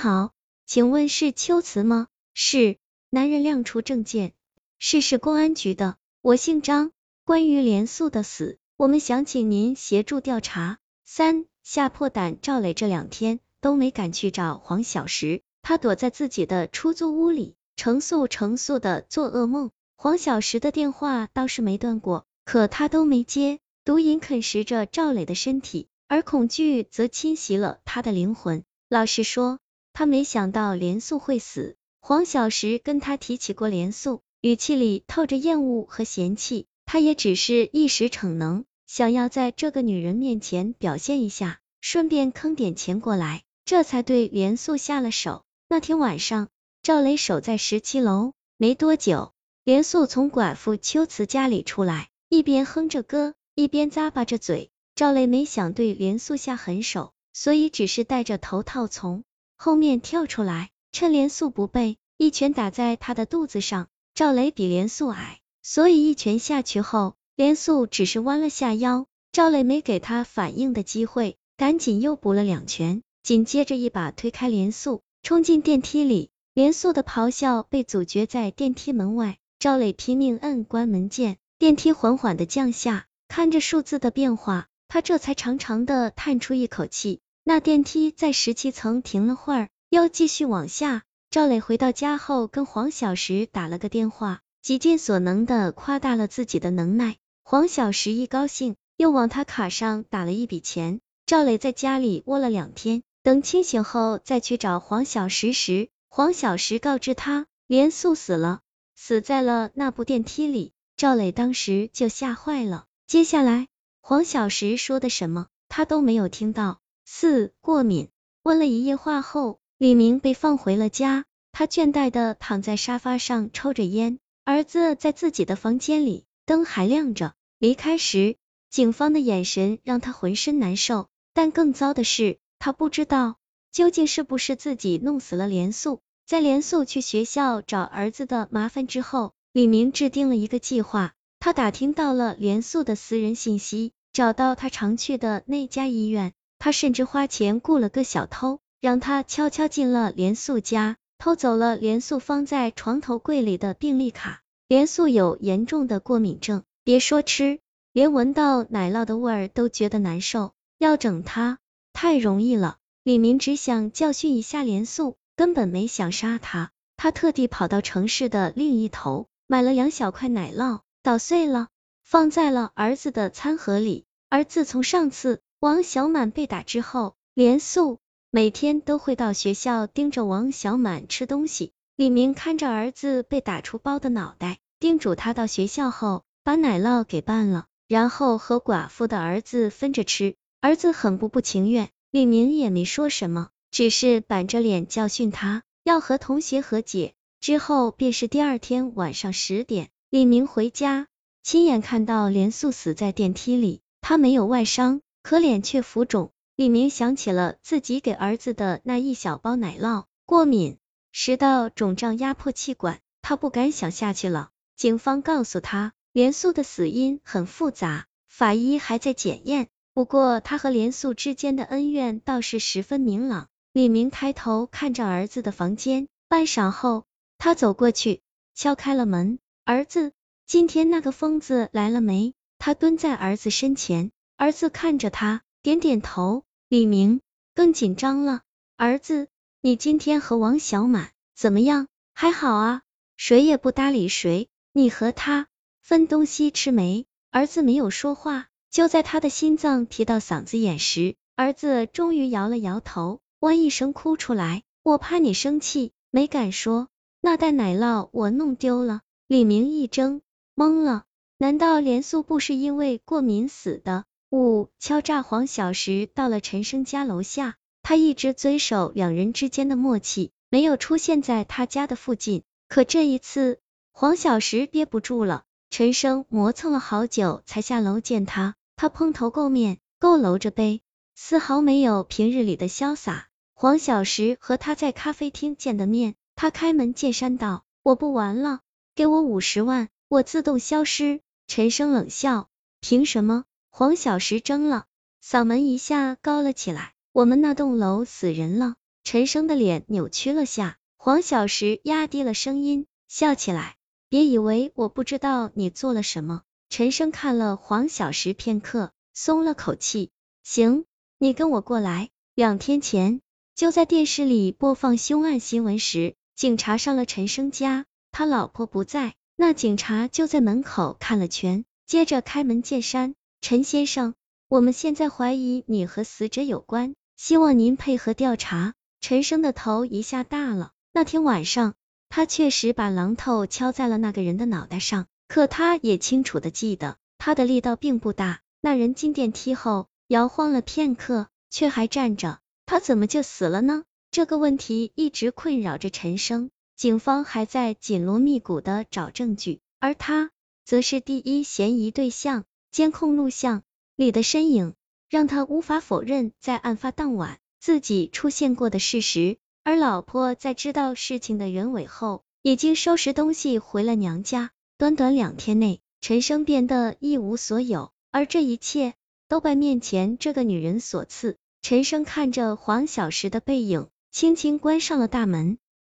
好，请问是秋瓷吗？是。男人亮出证件，是市公安局的，我姓张。关于连素的死，我们想请您协助调查。三吓破胆，赵磊这两天都没敢去找黄小石，他躲在自己的出租屋里，成宿成宿的做噩梦。黄小石的电话倒是没断过，可他都没接。毒瘾啃食着赵磊的身体，而恐惧则侵袭了他的灵魂。老实说，他没想到连素会死。黄小石跟他提起过连素，语气里透着厌恶和嫌弃。他也只是一时逞能，想要在这个女人面前表现一下，顺便坑点钱过来，这才对连素下了手。那天晚上，赵雷守在十七楼，没多久，连素从寡妇秋瓷家里出来，一边哼着歌，一边咂巴着嘴。赵雷没想对连素下狠手，所以只是戴着头套从后面跳出来。趁连素不备，一拳打在他的肚子上。赵雷比连素矮，所以一拳下去后，连素只是弯了下腰。赵雷没给他反应的机会，赶紧又补了两拳，紧接着一把推开连素，冲进电梯里。连素的咆哮被阻绝在电梯门外。赵磊拼命摁关门键，电梯缓缓的降下。看着数字的变化，他这才长长的叹出一口气。那电梯在十七层停了会儿。又继续往下。赵磊回到家后，跟黄小石打了个电话，极尽所能的夸大了自己的能耐。黄小石一高兴，又往他卡上打了一笔钱。赵磊在家里窝了两天，等清醒后再去找黄小石时，黄小石告知他连素死了，死在了那部电梯里。赵磊当时就吓坏了。接下来黄小石说的什么，他都没有听到。四过敏，问了一夜话后。李明被放回了家，他倦怠的躺在沙发上抽着烟，儿子在自己的房间里，灯还亮着。离开时，警方的眼神让他浑身难受，但更糟的是，他不知道究竟是不是自己弄死了连素。在连素去学校找儿子的麻烦之后，李明制定了一个计划，他打听到了连素的私人信息，找到他常去的那家医院，他甚至花钱雇了个小偷。让他悄悄进了连素家，偷走了连素放在床头柜里的病历卡。连素有严重的过敏症，别说吃，连闻到奶酪的味儿都觉得难受。要整他太容易了。李明只想教训一下连素，根本没想杀他。他特地跑到城市的另一头，买了两小块奶酪，捣碎了，放在了儿子的餐盒里。而自从上次王小满被打之后，连素。每天都会到学校盯着王小满吃东西。李明看着儿子被打出包的脑袋，叮嘱他到学校后把奶酪给拌了，然后和寡妇的儿子分着吃。儿子很不不情愿，李明也没说什么，只是板着脸教训他，要和同学和解。之后便是第二天晚上十点，李明回家，亲眼看到连素死在电梯里，他没有外伤，可脸却浮肿。李明想起了自己给儿子的那一小包奶酪，过敏，食道肿胀压迫气管，他不敢想下去了。警方告诉他，连素的死因很复杂，法医还在检验。不过他和连素之间的恩怨倒是十分明朗。李明抬头看着儿子的房间，半晌后，他走过去，敲开了门。儿子，今天那个疯子来了没？他蹲在儿子身前，儿子看着他，点点头。李明更紧张了，儿子，你今天和王小满怎么样？还好啊，谁也不搭理谁。你和他分东西吃没？儿子没有说话，就在他的心脏提到嗓子眼时，儿子终于摇了摇头，哇一声哭出来。我怕你生气，没敢说。那袋奶酪我弄丢了。李明一怔，懵了，难道连素不是因为过敏死的？五敲诈黄小石到了陈生家楼下，他一直遵守两人之间的默契，没有出现在他家的附近。可这一次，黄小石憋不住了，陈生磨蹭了好久才下楼见他，他蓬头垢面，佝偻着背，丝毫没有平日里的潇洒。黄小石和他在咖啡厅见的面，他开门见山道：“我不玩了，给我五十万，我自动消失。”陈生冷笑：“凭什么？”黄小石怔了，嗓门一下高了起来。我们那栋楼死人了。陈生的脸扭曲了下，黄小石压低了声音笑起来，别以为我不知道你做了什么。陈生看了黄小石片刻，松了口气，行，你跟我过来。两天前，就在电视里播放凶案新闻时，警察上了陈生家，他老婆不在，那警察就在门口看了圈，接着开门见山，陈先生，我们现在怀疑你和死者有关，希望您配合调查。陈生的头一下大了。那天晚上，他确实把榔头敲在了那个人的脑袋上，可他也清楚的记得，他的力道并不大。那人进电梯后，摇晃了片刻，却还站着。他怎么就死了呢？这个问题一直困扰着陈生。警方还在紧锣密鼓的找证据，而他则是第一嫌疑对象。监控录像里的身影，让他无法否认在案发当晚。自己出现过的事实，而老婆在知道事情的原委后，已经收拾东西回了娘家。短短两天内，陈生变得一无所有，而这一切都拜面前这个女人所赐。陈生看着黄小石的背影，轻轻关上了大门。